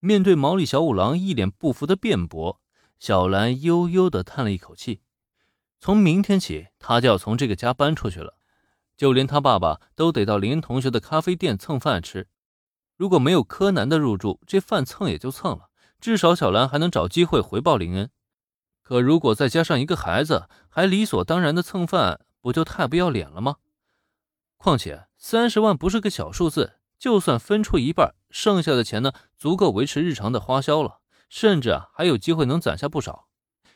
面对毛利小五郎一脸不服的辩驳，小兰悠悠的叹了一口气。从明天起，他就要从这个家搬出去了，就连他爸爸都得到林同学的咖啡店蹭饭吃。如果没有柯南的入住，这饭蹭也就蹭了，至少小兰还能找机会回报林恩。可如果再加上一个孩子，还理所当然的蹭饭，不就太不要脸了吗？况且三十万不是个小数字，就算分出一半，剩下的钱呢，足够维持日常的花销了，甚至啊，还有机会能攒下不少。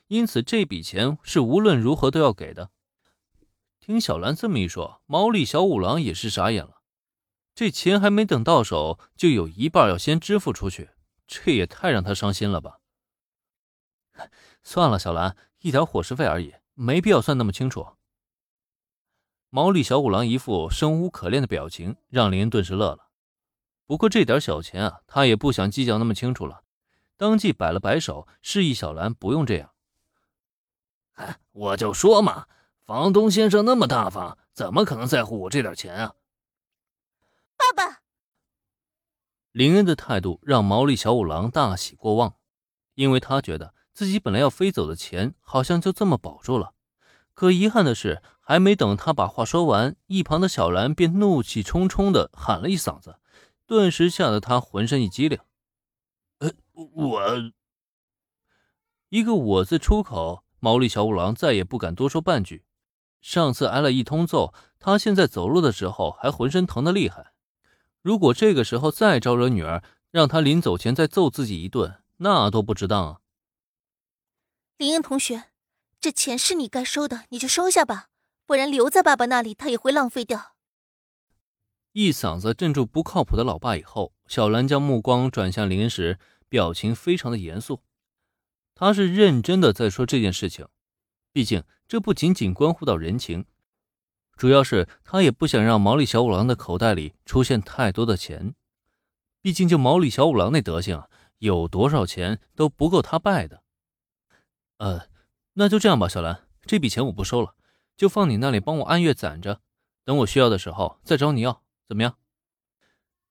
因此，这笔钱是无论如何都要给的。听小兰这么一说，毛利小五郎也是傻眼了。这钱还没等到手，就有一半要先支付出去，这也太让他伤心了吧。算了，小兰，一点伙食费而已，没必要算那么清楚。毛利小五郎一副生无可恋的表情，让林顿时乐了。不过这点小钱啊，他也不想计较那么清楚了，当即摆了摆手，示意小兰不用这样。哎，我就说嘛，房东先生那么大方，怎么可能在乎我这点钱啊？爸爸，林恩的态度让毛利小五郎大喜过望，因为他觉得。自己本来要飞走的钱，好像就这么保住了。可遗憾的是，还没等他把话说完，一旁的小兰便怒气冲冲地喊了一嗓子，顿时吓得他浑身一激灵。呃，我……一个“我”字出口，毛利小五郎再也不敢多说半句。上次挨了一通揍，他现在走路的时候还浑身疼得厉害。如果这个时候再招惹女儿，让他临走前再揍自己一顿，那多不值当啊！林恩同学，这钱是你该收的，你就收下吧，不然留在爸爸那里，他也会浪费掉。一嗓子镇住不靠谱的老爸以后，小兰将目光转向林恩时，表情非常的严肃。他是认真的在说这件事情，毕竟这不仅仅关乎到人情，主要是他也不想让毛利小五郎的口袋里出现太多的钱。毕竟就毛利小五郎那德行啊，有多少钱都不够他败的。呃，那就这样吧，小兰，这笔钱我不收了，就放你那里帮我按月攒着，等我需要的时候再找你要，怎么样？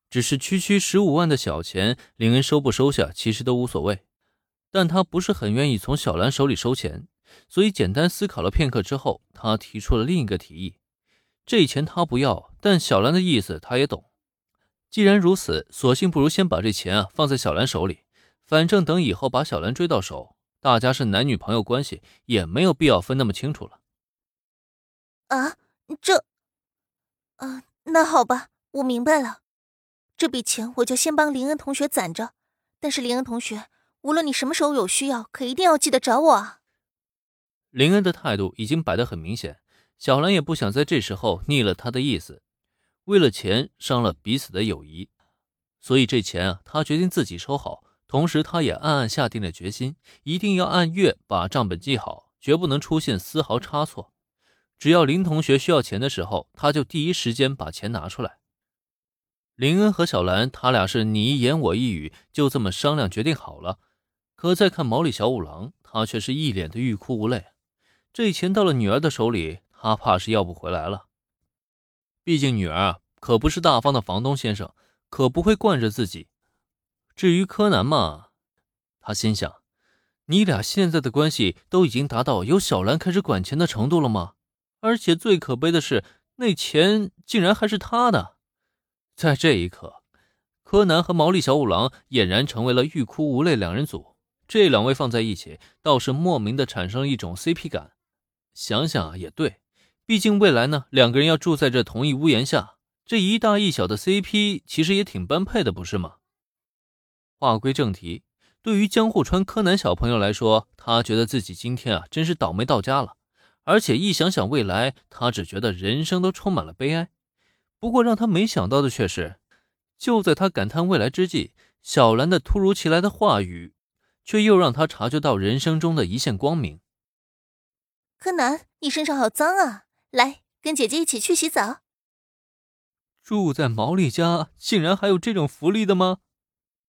只是区区十五万的小钱，林恩收不收下其实都无所谓，但他不是很愿意从小兰手里收钱，所以简单思考了片刻之后，他提出了另一个提议。这钱他不要，但小兰的意思他也懂。既然如此，索性不如先把这钱啊放在小兰手里，反正等以后把小兰追到手。大家是男女朋友关系，也没有必要分那么清楚了。啊，这……啊，那好吧，我明白了。这笔钱我就先帮林恩同学攒着。但是林恩同学，无论你什么时候有需要，可一定要记得找我啊。林恩的态度已经摆得很明显，小兰也不想在这时候逆了他的意思，为了钱伤了彼此的友谊，所以这钱啊，他决定自己收好。同时，他也暗暗下定了决心，一定要按月把账本记好，绝不能出现丝毫差错。只要林同学需要钱的时候，他就第一时间把钱拿出来。林恩和小兰，他俩是你一言我一语，就这么商量决定好了。可再看毛利小五郎，他却是一脸的欲哭无泪。这钱到了女儿的手里，他怕是要不回来了。毕竟女儿可不是大方的房东先生，可不会惯着自己。至于柯南嘛，他心想：你俩现在的关系都已经达到由小兰开始管钱的程度了吗？而且最可悲的是，那钱竟然还是他的。在这一刻，柯南和毛利小五郎俨然成为了欲哭无泪两人组。这两位放在一起，倒是莫名的产生了一种 CP 感。想想啊也对，毕竟未来呢，两个人要住在这同一屋檐下，这一大一小的 CP 其实也挺般配的，不是吗？话归正题，对于江户川柯南小朋友来说，他觉得自己今天啊真是倒霉到家了。而且一想想未来，他只觉得人生都充满了悲哀。不过让他没想到的却是，就在他感叹未来之际，小兰的突如其来的话语，却又让他察觉到人生中的一线光明。柯南，你身上好脏啊！来，跟姐姐一起去洗澡。住在毛利家，竟然还有这种福利的吗？